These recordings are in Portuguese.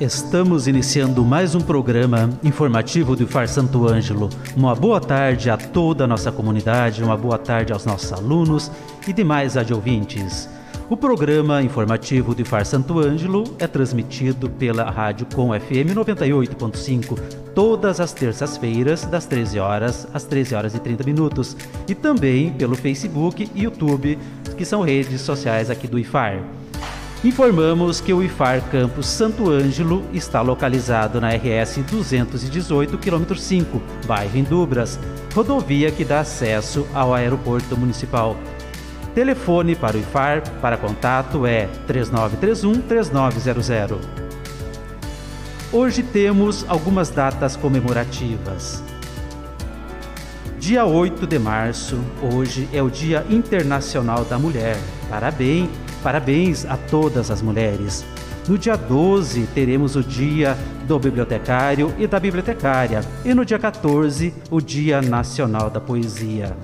Estamos iniciando mais um programa informativo do IFAR Santo Ângelo. Uma boa tarde a toda a nossa comunidade, uma boa tarde aos nossos alunos e demais adjuvintes. O programa informativo do IFAR Santo Ângelo é transmitido pela Rádio Com FM 98.5 todas as terças-feiras, das 13 horas às 13 horas e 30 minutos, e também pelo Facebook e YouTube, que são redes sociais aqui do IFAR. Informamos que o IFAR Campus Santo Ângelo está localizado na RS 218, km 5, bairro Indubras, rodovia que dá acesso ao aeroporto municipal. Telefone para o IFAR para contato é 3931 3900. Hoje temos algumas datas comemorativas. Dia 8 de março, hoje é o Dia Internacional da Mulher. Parabéns! Parabéns a todas as mulheres. No dia 12, teremos o Dia do Bibliotecário e da Bibliotecária. E no dia 14, o Dia Nacional da Poesia.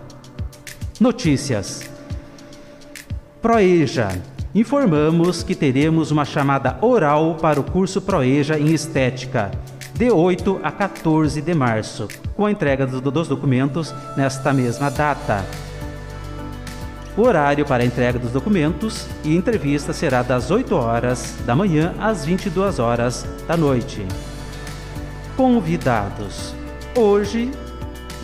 Notícias: Proeja. Informamos que teremos uma chamada oral para o curso Proeja em Estética, de 8 a 14 de março, com a entrega dos documentos nesta mesma data. O horário para a entrega dos documentos e entrevista será das 8 horas da manhã às 22 horas da noite. Convidados. Hoje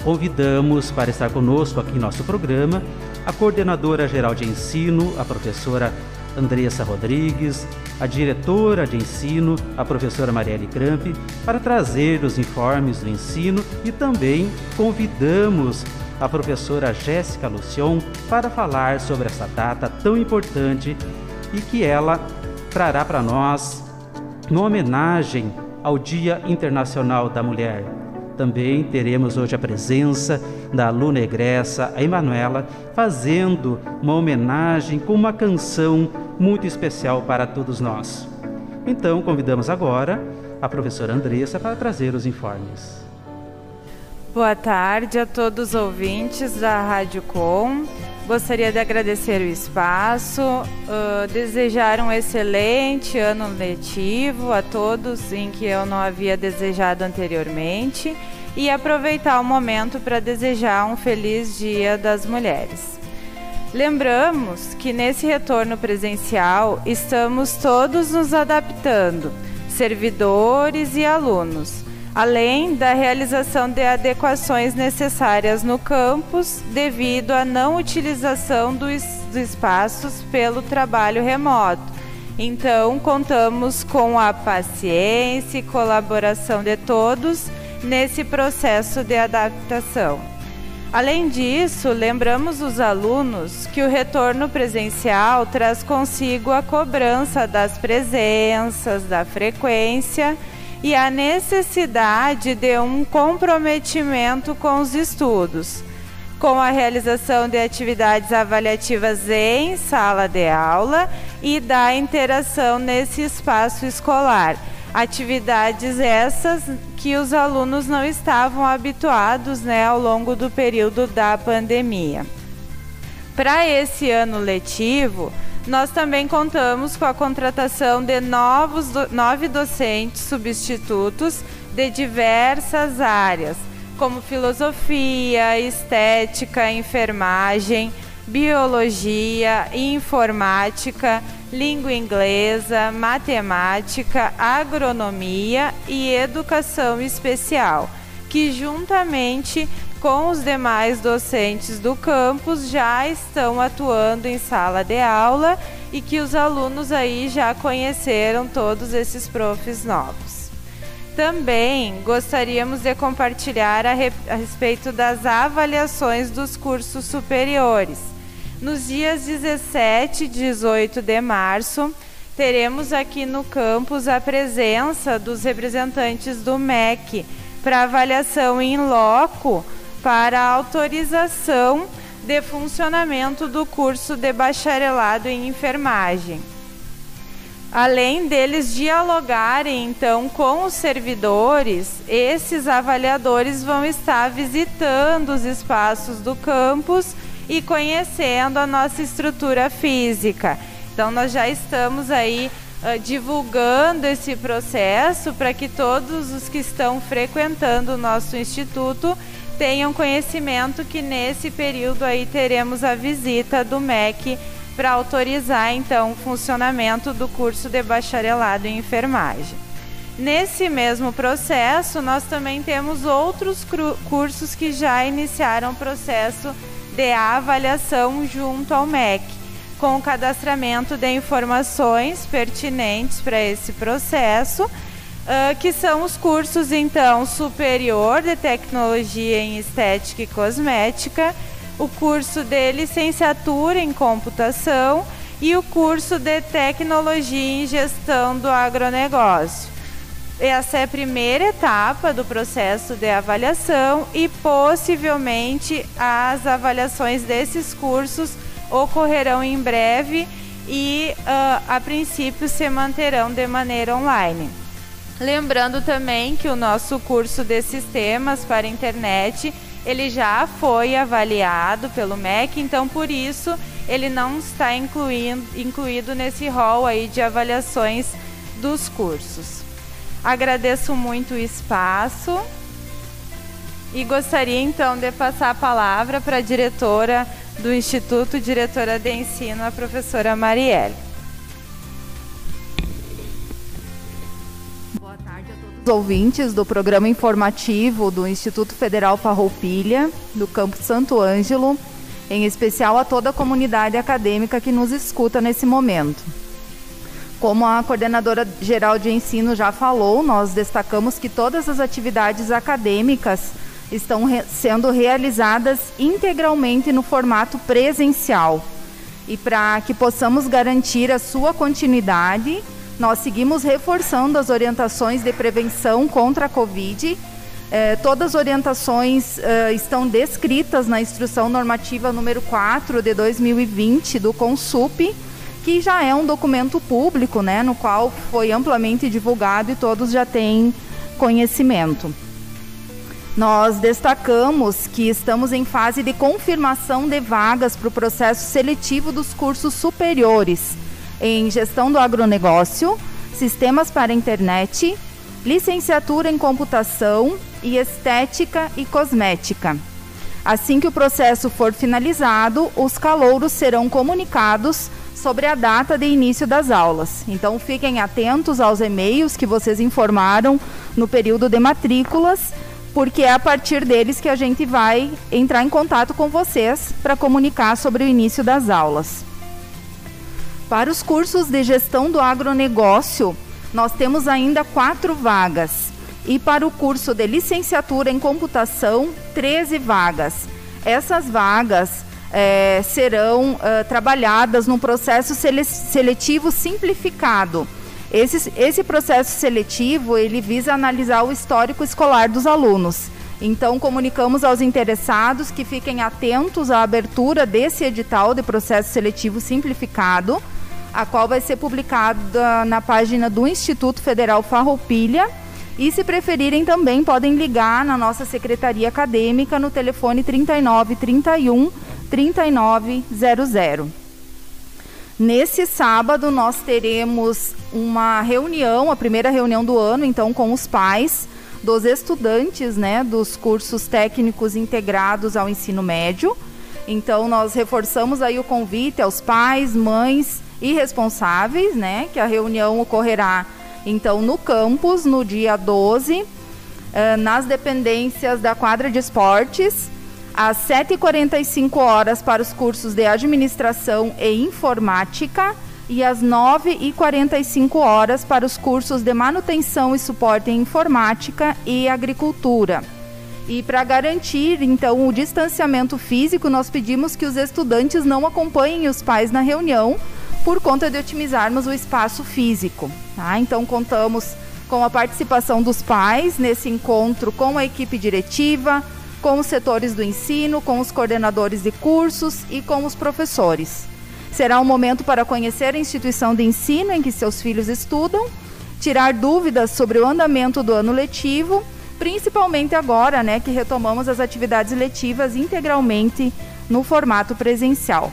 convidamos para estar conosco aqui em nosso programa a coordenadora geral de ensino, a professora Andressa Rodrigues, a diretora de ensino, a professora Marielle Cramp, para trazer os informes do ensino e também convidamos a professora Jéssica Lucion para falar sobre essa data tão importante e que ela trará para nós uma homenagem ao Dia Internacional da Mulher. Também teremos hoje a presença da aluna egressa, a Emanuela, fazendo uma homenagem com uma canção muito especial para todos nós. Então, convidamos agora a professora Andressa para trazer os informes. Boa tarde a todos os ouvintes da Rádio Com. Gostaria de agradecer o espaço, uh, desejar um excelente ano letivo a todos em que eu não havia desejado anteriormente e aproveitar o momento para desejar um feliz Dia das Mulheres. Lembramos que nesse retorno presencial estamos todos nos adaptando, servidores e alunos além da realização de adequações necessárias no campus devido à não utilização dos, espaços pelo trabalho remoto. Então, contamos com a paciência e colaboração de todos nesse processo de adaptação. Além disso, lembramos os alunos que o retorno presencial traz consigo a cobrança das presenças, da frequência e a necessidade de um comprometimento com os estudos, com a realização de atividades avaliativas em sala de aula e da interação nesse espaço escolar. Atividades essas que os alunos não estavam habituados né, ao longo do período da pandemia. Para esse ano letivo, nós também contamos com a contratação de novos do, nove docentes substitutos de diversas áreas, como filosofia, estética, enfermagem, biologia, informática, língua inglesa, matemática, agronomia e educação especial, que juntamente com os demais docentes do campus já estão atuando em sala de aula e que os alunos aí já conheceram todos esses profs novos. Também gostaríamos de compartilhar a, re a respeito das avaliações dos cursos superiores. Nos dias 17 e 18 de março, teremos aqui no campus a presença dos representantes do MEC para avaliação em loco para autorização de funcionamento do curso de bacharelado em enfermagem. Além deles dialogarem então com os servidores, esses avaliadores vão estar visitando os espaços do campus e conhecendo a nossa estrutura física. Então nós já estamos aí uh, divulgando esse processo para que todos os que estão frequentando o nosso instituto tenham conhecimento que nesse período aí teremos a visita do MEC para autorizar então o funcionamento do curso de bacharelado em enfermagem. Nesse mesmo processo, nós também temos outros cursos que já iniciaram o processo de avaliação junto ao MEC, com o cadastramento de informações pertinentes para esse processo, uh, que são os cursos então superior de tecnologia em estética e cosmética o curso de licenciatura em computação e o curso de tecnologia em gestão do agronegócio. Essa é a primeira etapa do processo de avaliação e possivelmente as avaliações desses cursos ocorrerão em breve e uh, a princípio se manterão de maneira online. Lembrando também que o nosso curso de sistemas para internet ele já foi avaliado pelo MEC, então por isso ele não está incluindo, incluído nesse rol aí de avaliações dos cursos. Agradeço muito o espaço e gostaria então de passar a palavra para a diretora do Instituto, diretora de ensino, a professora Marielle. Ouvintes do programa informativo do Instituto Federal Farroupilha, do Campo Santo Ângelo, em especial a toda a comunidade acadêmica que nos escuta nesse momento. Como a coordenadora geral de ensino já falou, nós destacamos que todas as atividades acadêmicas estão re sendo realizadas integralmente no formato presencial. E para que possamos garantir a sua continuidade, nós seguimos reforçando as orientações de prevenção contra a Covid. Eh, todas as orientações eh, estão descritas na Instrução Normativa número 4 de 2020 do CONSUP, que já é um documento público, né, no qual foi amplamente divulgado e todos já têm conhecimento. Nós destacamos que estamos em fase de confirmação de vagas para o processo seletivo dos cursos superiores em gestão do agronegócio, sistemas para internet, licenciatura em computação e estética e cosmética. Assim que o processo for finalizado, os calouros serão comunicados sobre a data de início das aulas. Então fiquem atentos aos e-mails que vocês informaram no período de matrículas, porque é a partir deles que a gente vai entrar em contato com vocês para comunicar sobre o início das aulas. Para os cursos de gestão do agronegócio, nós temos ainda quatro vagas. E para o curso de licenciatura em computação, 13 vagas. Essas vagas é, serão é, trabalhadas no processo seletivo simplificado. Esse, esse processo seletivo ele visa analisar o histórico escolar dos alunos. Então, comunicamos aos interessados que fiquem atentos à abertura desse edital de processo seletivo simplificado a qual vai ser publicada na página do Instituto Federal Farroupilha. E se preferirem também podem ligar na nossa secretaria acadêmica no telefone 39 31 3900. Nesse sábado nós teremos uma reunião, a primeira reunião do ano, então com os pais dos estudantes, né, dos cursos técnicos integrados ao ensino médio. Então nós reforçamos aí o convite aos pais, mães e responsáveis, né? Que a reunião ocorrerá então no campus no dia 12, eh, nas dependências da quadra de esportes, às 7h45 horas para os cursos de administração e informática e às 9h45 horas para os cursos de manutenção e suporte em informática e agricultura. E para garantir, então, o distanciamento físico, nós pedimos que os estudantes não acompanhem os pais na reunião, por conta de otimizarmos o espaço físico. Tá? Então, contamos com a participação dos pais nesse encontro com a equipe diretiva, com os setores do ensino, com os coordenadores de cursos e com os professores. Será um momento para conhecer a instituição de ensino em que seus filhos estudam, tirar dúvidas sobre o andamento do ano letivo, principalmente agora, né, que retomamos as atividades letivas integralmente no formato presencial.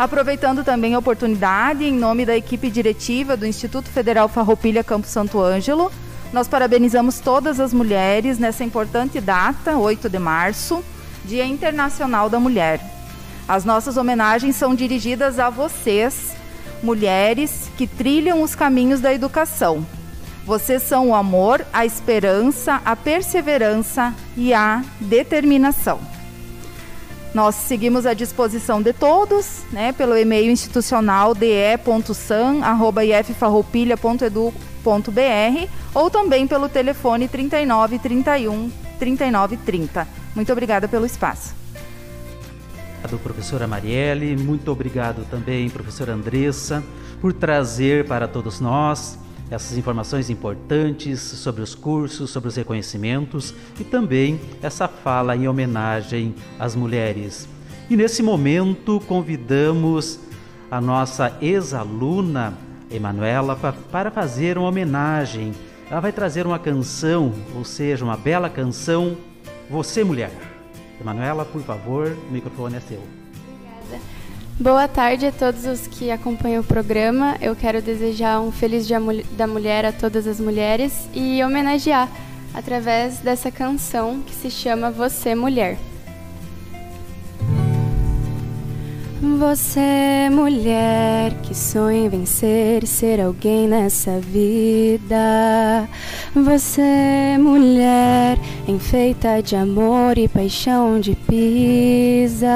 Aproveitando também a oportunidade, em nome da equipe diretiva do Instituto Federal Farroupilha Campo Santo Ângelo, nós parabenizamos todas as mulheres nessa importante data, 8 de março, Dia Internacional da Mulher. As nossas homenagens são dirigidas a vocês, mulheres que trilham os caminhos da educação. Vocês são o amor, a esperança, a perseverança e a determinação. Nós seguimos à disposição de todos, né, pelo e-mail institucional de.san@iffarroupilha.edu.br ou também pelo telefone 39 31 39 30. Muito obrigada pelo espaço. Obrigado, professora Marielle. Muito obrigado também, professora Andressa, por trazer para todos nós essas informações importantes sobre os cursos, sobre os reconhecimentos e também essa fala em homenagem às mulheres. E nesse momento convidamos a nossa ex-aluna Emanuela para fazer uma homenagem. Ela vai trazer uma canção, ou seja, uma bela canção, Você Mulher. Emanuela, por favor, o microfone é seu. Boa tarde a todos os que acompanham o programa. Eu quero desejar um feliz Dia da Mulher a todas as mulheres e homenagear através dessa canção que se chama Você Mulher. Você, mulher, que sonha em vencer e ser alguém nessa vida. Você, mulher, enfeita de amor e paixão de pisa.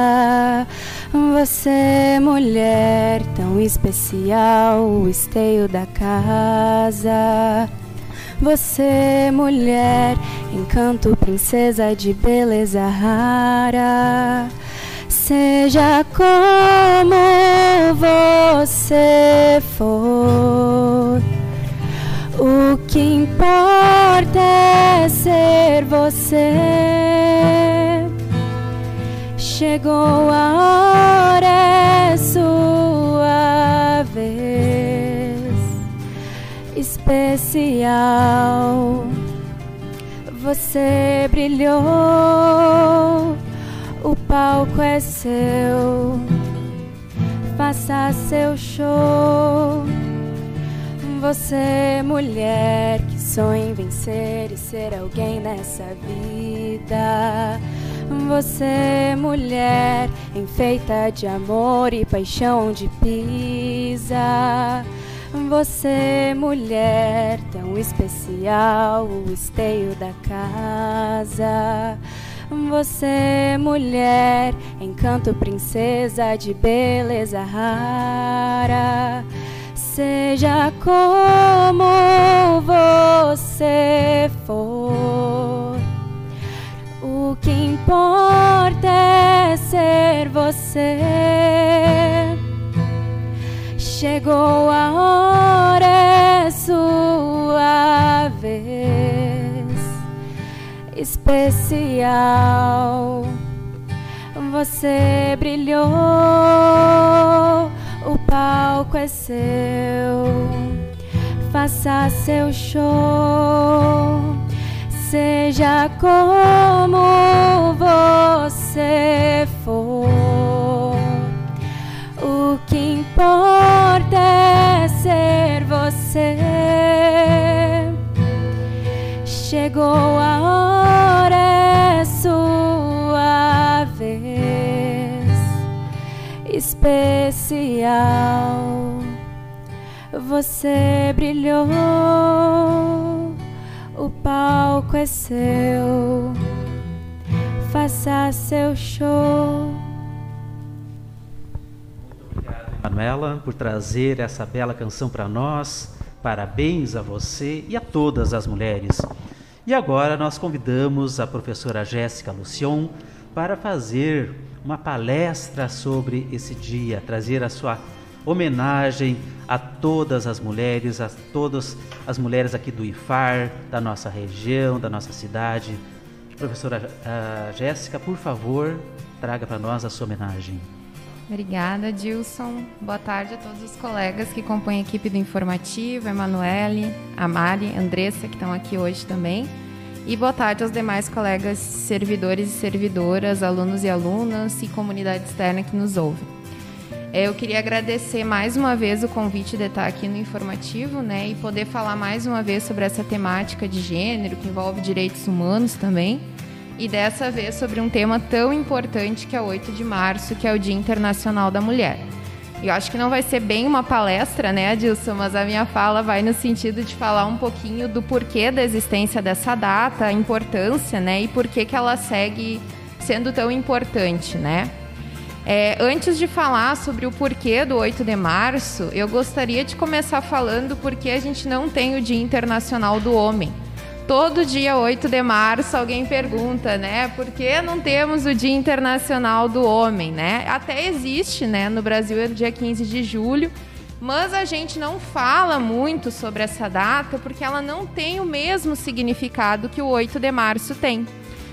Você, mulher, tão especial, o esteio da casa. Você, mulher, encanto, princesa de beleza rara. Seja como você for, o que importa é ser você. Chegou a hora, é sua vez especial. Você brilhou palco é seu, faça seu show. Você, mulher que sonha em vencer e ser alguém nessa vida. Você, mulher enfeita de amor e paixão de pisa. Você, mulher tão especial, o esteio da casa. Você, mulher, encanto, princesa de beleza rara. Seja como você for, o que importa é ser você. Chegou a hora, é sua especial. Você brilhou, o palco é seu. Faça seu show, seja como você for. O que importa é ser você. Chegou a hora, especial. Você brilhou, o palco é seu. Faça seu show. Obrigado, Manuela, por trazer essa bela canção para nós. Parabéns a você e a todas as mulheres. E agora nós convidamos a professora Jéssica Lucion para fazer uma palestra sobre esse dia, trazer a sua homenagem a todas as mulheres, a todas as mulheres aqui do IFAR, da nossa região, da nossa cidade. Professora Jéssica, por favor, traga para nós a sua homenagem. Obrigada, Dilson. Boa tarde a todos os colegas que compõem a equipe do Informativo, Emanuele, a Mari, Andressa, que estão aqui hoje também. E boa tarde aos demais colegas servidores e servidoras, alunos e alunas e comunidade externa que nos ouvem. É, eu queria agradecer mais uma vez o convite de estar aqui no informativo, né, e poder falar mais uma vez sobre essa temática de gênero que envolve direitos humanos também, e dessa vez sobre um tema tão importante que é o 8 de março, que é o Dia Internacional da Mulher. Eu acho que não vai ser bem uma palestra, né, Adilson? Mas a minha fala vai no sentido de falar um pouquinho do porquê da existência dessa data, a importância, né, e por que, que ela segue sendo tão importante, né? É, antes de falar sobre o porquê do 8 de março, eu gostaria de começar falando porque a gente não tem o Dia Internacional do Homem. Todo dia 8 de março alguém pergunta, né? Por que não temos o Dia Internacional do Homem, né? Até existe, né? No Brasil é dia 15 de julho, mas a gente não fala muito sobre essa data porque ela não tem o mesmo significado que o 8 de março tem.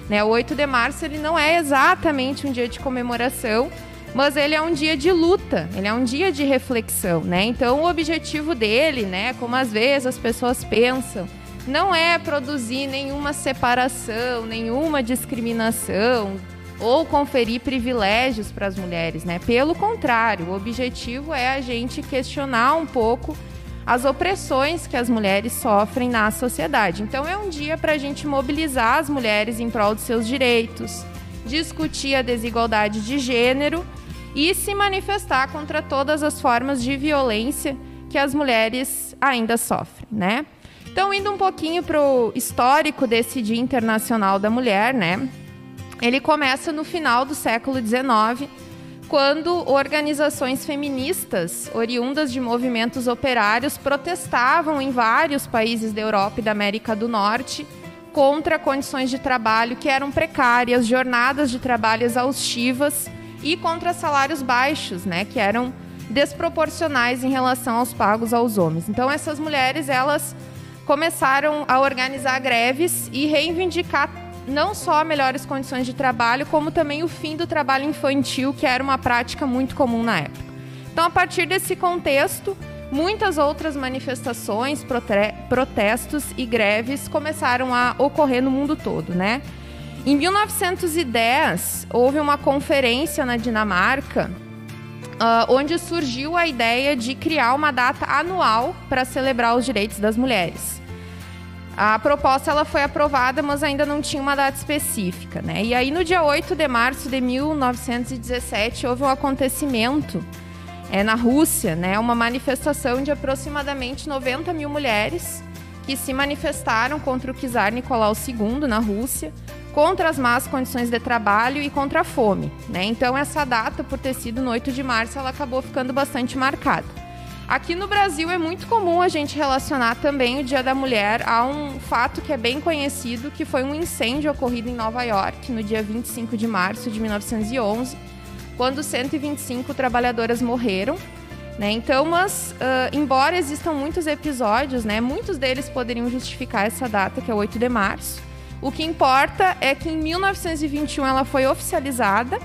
Né? O 8 de março ele não é exatamente um dia de comemoração, mas ele é um dia de luta, ele é um dia de reflexão, né? Então o objetivo dele, né, como às vezes as pessoas pensam, não é produzir nenhuma separação, nenhuma discriminação ou conferir privilégios para as mulheres, né? Pelo contrário, o objetivo é a gente questionar um pouco as opressões que as mulheres sofrem na sociedade. Então é um dia para a gente mobilizar as mulheres em prol dos seus direitos, discutir a desigualdade de gênero e se manifestar contra todas as formas de violência que as mulheres ainda sofrem, né? Então, indo um pouquinho para o histórico desse Dia Internacional da Mulher, né? Ele começa no final do século XIX, quando organizações feministas, oriundas de movimentos operários, protestavam em vários países da Europa e da América do Norte contra condições de trabalho que eram precárias, jornadas de trabalho exaustivas e contra salários baixos, né, que eram desproporcionais em relação aos pagos aos homens. Então essas mulheres, elas começaram a organizar greves e reivindicar não só melhores condições de trabalho, como também o fim do trabalho infantil, que era uma prática muito comum na época. Então, a partir desse contexto, muitas outras manifestações, protestos e greves começaram a ocorrer no mundo todo, né? Em 1910, houve uma conferência na Dinamarca, uh, onde surgiu a ideia de criar uma data anual para celebrar os direitos das mulheres. A proposta ela foi aprovada, mas ainda não tinha uma data específica, né? E aí no dia 8 de março de 1917 houve um acontecimento é, na Rússia, né? Uma manifestação de aproximadamente 90 mil mulheres que se manifestaram contra o czar Nicolau II na Rússia, contra as más condições de trabalho e contra a fome, né? Então essa data, por ter sido no 8 de março, ela acabou ficando bastante marcada. Aqui no Brasil é muito comum a gente relacionar também o Dia da Mulher a um fato que é bem conhecido, que foi um incêndio ocorrido em Nova York no dia 25 de março de 1911, quando 125 trabalhadoras morreram. Né? Então, mas uh, embora existam muitos episódios, né, muitos deles poderiam justificar essa data, que é 8 de março. O que importa é que em 1921 ela foi oficializada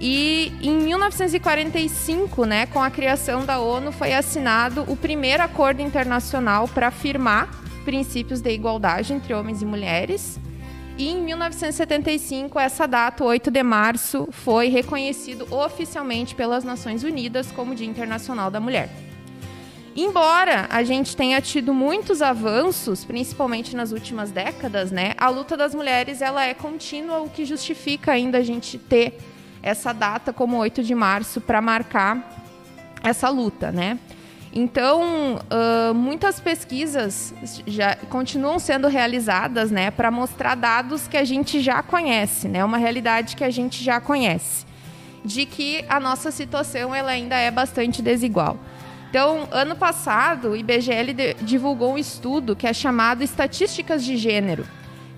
e em 1945, né, com a criação da ONU, foi assinado o primeiro acordo internacional para afirmar princípios de igualdade entre homens e mulheres. E em 1975, essa data, 8 de março, foi reconhecido oficialmente pelas Nações Unidas como Dia Internacional da Mulher. Embora a gente tenha tido muitos avanços, principalmente nas últimas décadas, né, a luta das mulheres ela é contínua, o que justifica ainda a gente ter essa data como 8 de março para marcar essa luta, né? Então, uh, muitas pesquisas já continuam sendo realizadas, né, para mostrar dados que a gente já conhece, né, uma realidade que a gente já conhece, de que a nossa situação ela ainda é bastante desigual. Então, ano passado, o IBGL divulgou um estudo que é chamado Estatísticas de Gênero,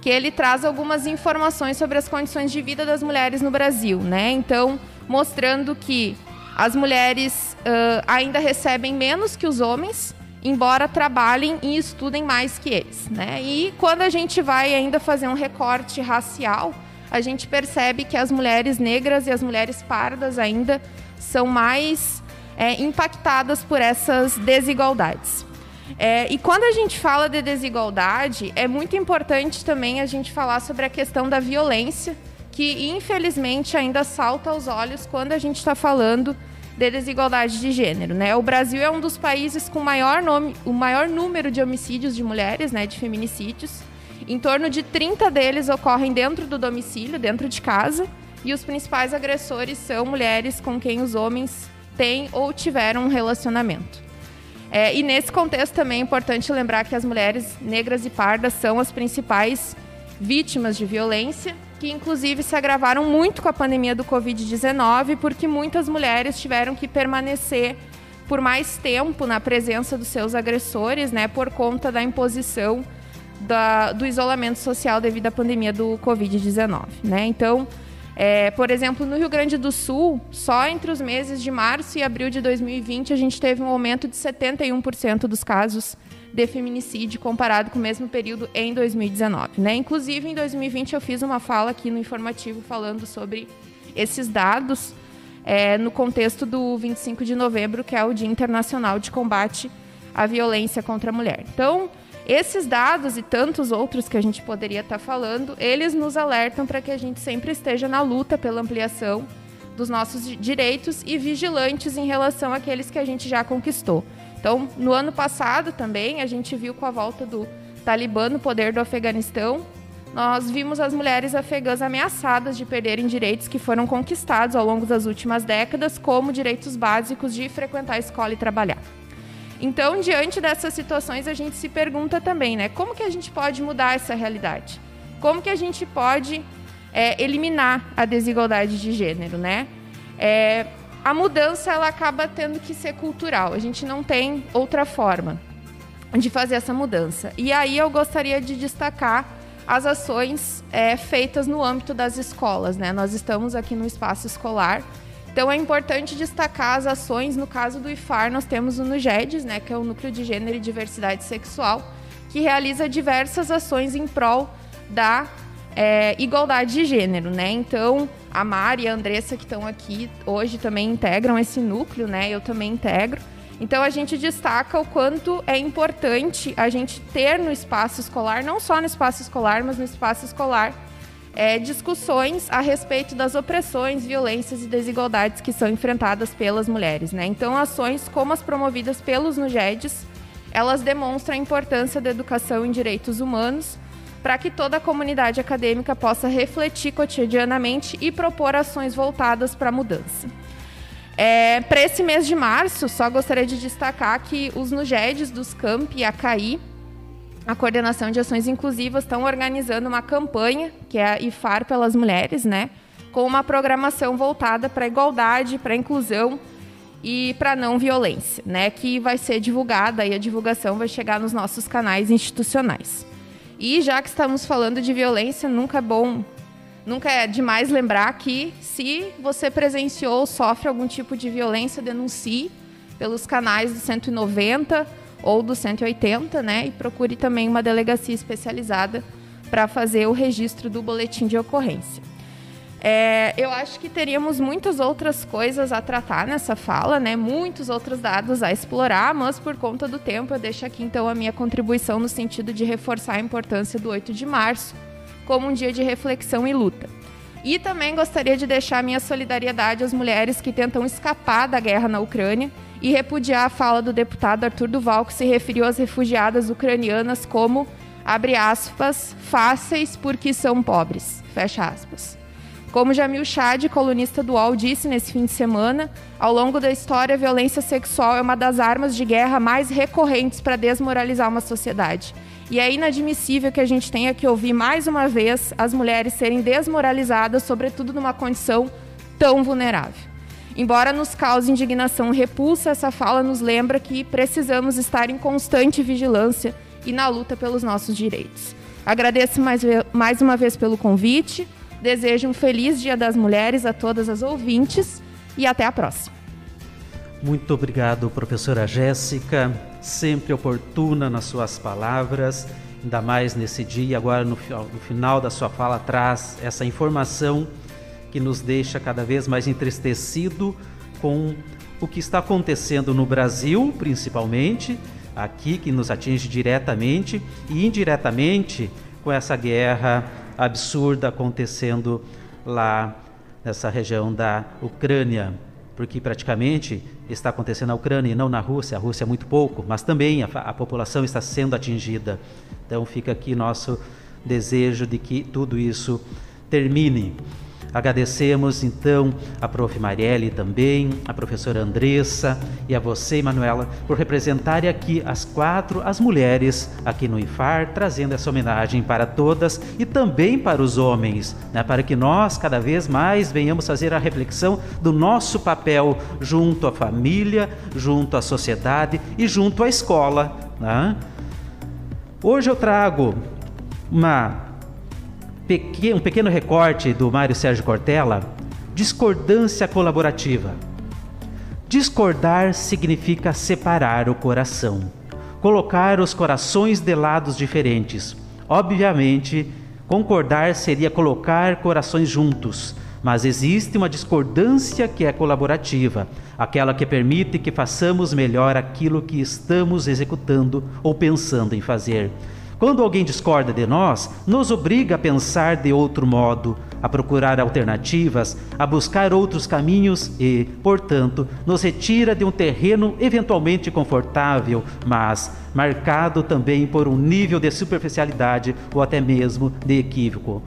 que ele traz algumas informações sobre as condições de vida das mulheres no Brasil, né? Então, mostrando que As mulheres uh, ainda recebem menos que os homens, embora trabalhem e estudem mais que eles. Né? E quando a gente vai ainda fazer um recorte racial, a gente percebe que as mulheres negras e as mulheres pardas ainda são mais é, impactadas por essas desigualdades. É, e quando a gente fala de desigualdade, é muito importante também a gente falar sobre a questão da violência, que infelizmente ainda salta aos olhos quando a gente está falando de desigualdade de gênero. Né? O Brasil é um dos países com maior nome, o maior número de homicídios de mulheres, né, de feminicídios. Em torno de 30 deles ocorrem dentro do domicílio, dentro de casa, e os principais agressores são mulheres com quem os homens têm ou tiveram um relacionamento. É, e nesse contexto também é importante lembrar que as mulheres negras e pardas são as principais vítimas de violência, que inclusive se agravaram muito com a pandemia do Covid-19, porque muitas mulheres tiveram que permanecer por mais tempo na presença dos seus agressores, né, por conta da imposição da, do isolamento social devido à pandemia do Covid-19. Né? Então, é, por exemplo, no Rio Grande do Sul, só entre os meses de março e abril de 2020, a gente teve um aumento de 71% dos casos de feminicídio comparado com o mesmo período em 2019. Né? Inclusive, em 2020, eu fiz uma fala aqui no informativo falando sobre esses dados é, no contexto do 25 de novembro, que é o Dia Internacional de Combate à Violência contra a Mulher. Então, esses dados e tantos outros que a gente poderia estar falando, eles nos alertam para que a gente sempre esteja na luta pela ampliação dos nossos direitos e vigilantes em relação àqueles que a gente já conquistou. Então, no ano passado também, a gente viu com a volta do Talibã no poder do Afeganistão, nós vimos as mulheres afegãs ameaçadas de perderem direitos que foram conquistados ao longo das últimas décadas, como direitos básicos de frequentar a escola e trabalhar. Então, diante dessas situações, a gente se pergunta também, né? Como que a gente pode mudar essa realidade? Como que a gente pode é, eliminar a desigualdade de gênero, né? É, a mudança ela acaba tendo que ser cultural. A gente não tem outra forma de fazer essa mudança. E aí eu gostaria de destacar as ações é, feitas no âmbito das escolas, né? Nós estamos aqui no espaço escolar então é importante destacar as ações. No caso do IFAR, nós temos o NUGEDES, né, que é o Núcleo de Gênero e Diversidade Sexual, que realiza diversas ações em prol da é, igualdade de gênero, né? Então, a Mari e a Andressa que estão aqui hoje também integram esse núcleo, né? Eu também integro. Então, a gente destaca o quanto é importante a gente ter no espaço escolar, não só no espaço escolar, mas no espaço escolar, é, discussões a respeito das opressões, violências e desigualdades que são enfrentadas pelas mulheres. Né? Então, ações como as promovidas pelos NUGEDs, elas demonstram a importância da educação em direitos humanos para que toda a comunidade acadêmica possa refletir cotidianamente e propor ações voltadas para a mudança. É, para esse mês de março, só gostaria de destacar que os NUGEDs dos CAMP e a CAI a Coordenação de Ações Inclusivas estão organizando uma campanha, que é a IFAR pelas Mulheres, né? Com uma programação voltada para a igualdade, para a inclusão e para não violência, né? Que vai ser divulgada e a divulgação vai chegar nos nossos canais institucionais. E já que estamos falando de violência, nunca é bom, nunca é demais lembrar que se você presenciou ou sofre algum tipo de violência, denuncie pelos canais do 190 ou do 180, né? E procure também uma delegacia especializada para fazer o registro do boletim de ocorrência. É, eu acho que teríamos muitas outras coisas a tratar nessa fala, né? Muitos outros dados a explorar, mas por conta do tempo eu deixo aqui então a minha contribuição no sentido de reforçar a importância do 8 de março como um dia de reflexão e luta. E também gostaria de deixar minha solidariedade às mulheres que tentam escapar da guerra na Ucrânia e repudiar a fala do deputado Arthur Duval, que se referiu às refugiadas ucranianas como, abre aspas, fáceis porque são pobres, fecha aspas. Como Jamil Chad, colunista do UOL, disse nesse fim de semana, ao longo da história, a violência sexual é uma das armas de guerra mais recorrentes para desmoralizar uma sociedade. E é inadmissível que a gente tenha que ouvir mais uma vez as mulheres serem desmoralizadas, sobretudo numa condição tão vulnerável. Embora nos cause indignação e repulsa, essa fala nos lembra que precisamos estar em constante vigilância e na luta pelos nossos direitos. Agradeço mais, mais uma vez pelo convite, desejo um feliz Dia das Mulheres a todas as ouvintes e até a próxima. Muito obrigado, professora Jéssica, sempre oportuna nas suas palavras, ainda mais nesse dia. Agora, no, no final da sua fala, traz essa informação que nos deixa cada vez mais entristecido com o que está acontecendo no Brasil, principalmente, aqui que nos atinge diretamente e indiretamente com essa guerra absurda acontecendo lá nessa região da Ucrânia porque praticamente está acontecendo na Ucrânia e não na Rússia. A Rússia é muito pouco, mas também a, a população está sendo atingida. Então fica aqui nosso desejo de que tudo isso termine. Agradecemos então a prof. Marielle também, a professora Andressa e a você, Manuela, por representarem aqui as quatro, as mulheres aqui no IFAR, trazendo essa homenagem para todas e também para os homens, né, para que nós cada vez mais venhamos fazer a reflexão do nosso papel junto à família, junto à sociedade e junto à escola. Né? Hoje eu trago uma um pequeno recorte do Mário Sérgio Cortella, discordância colaborativa. Discordar significa separar o coração, colocar os corações de lados diferentes. Obviamente, concordar seria colocar corações juntos, mas existe uma discordância que é colaborativa, aquela que permite que façamos melhor aquilo que estamos executando ou pensando em fazer. Quando alguém discorda de nós, nos obriga a pensar de outro modo, a procurar alternativas, a buscar outros caminhos e, portanto, nos retira de um terreno eventualmente confortável, mas marcado também por um nível de superficialidade ou até mesmo de equívoco.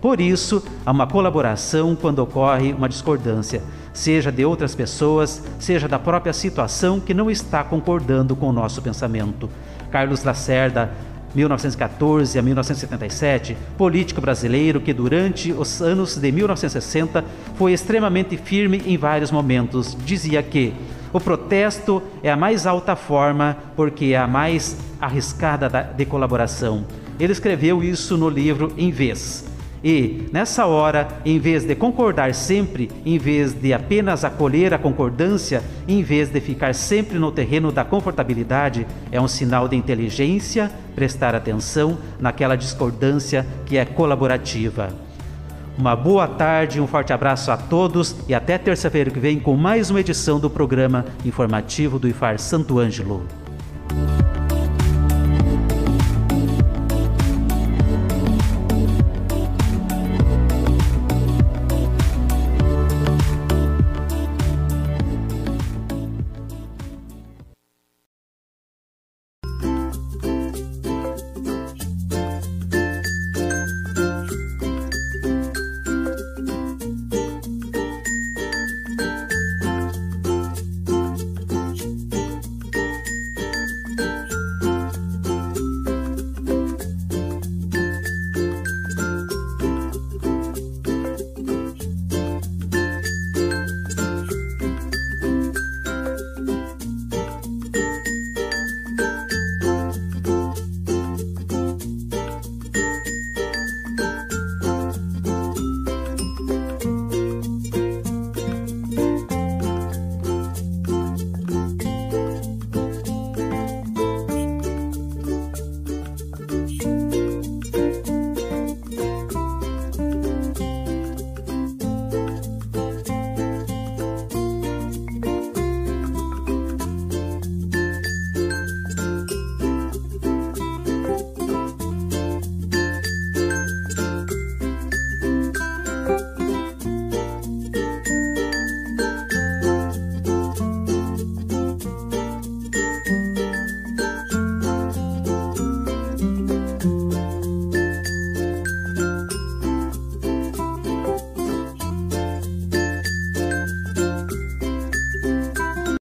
Por isso, há uma colaboração quando ocorre uma discordância, seja de outras pessoas, seja da própria situação que não está concordando com o nosso pensamento. Carlos Lacerda 1914 a 1977, político brasileiro que durante os anos de 1960 foi extremamente firme em vários momentos. Dizia que o protesto é a mais alta forma porque é a mais arriscada de colaboração. Ele escreveu isso no livro Em Vez. E, nessa hora, em vez de concordar sempre, em vez de apenas acolher a concordância, em vez de ficar sempre no terreno da confortabilidade, é um sinal de inteligência prestar atenção naquela discordância que é colaborativa. Uma boa tarde, um forte abraço a todos e até terça-feira que vem com mais uma edição do programa informativo do IFAR Santo Ângelo.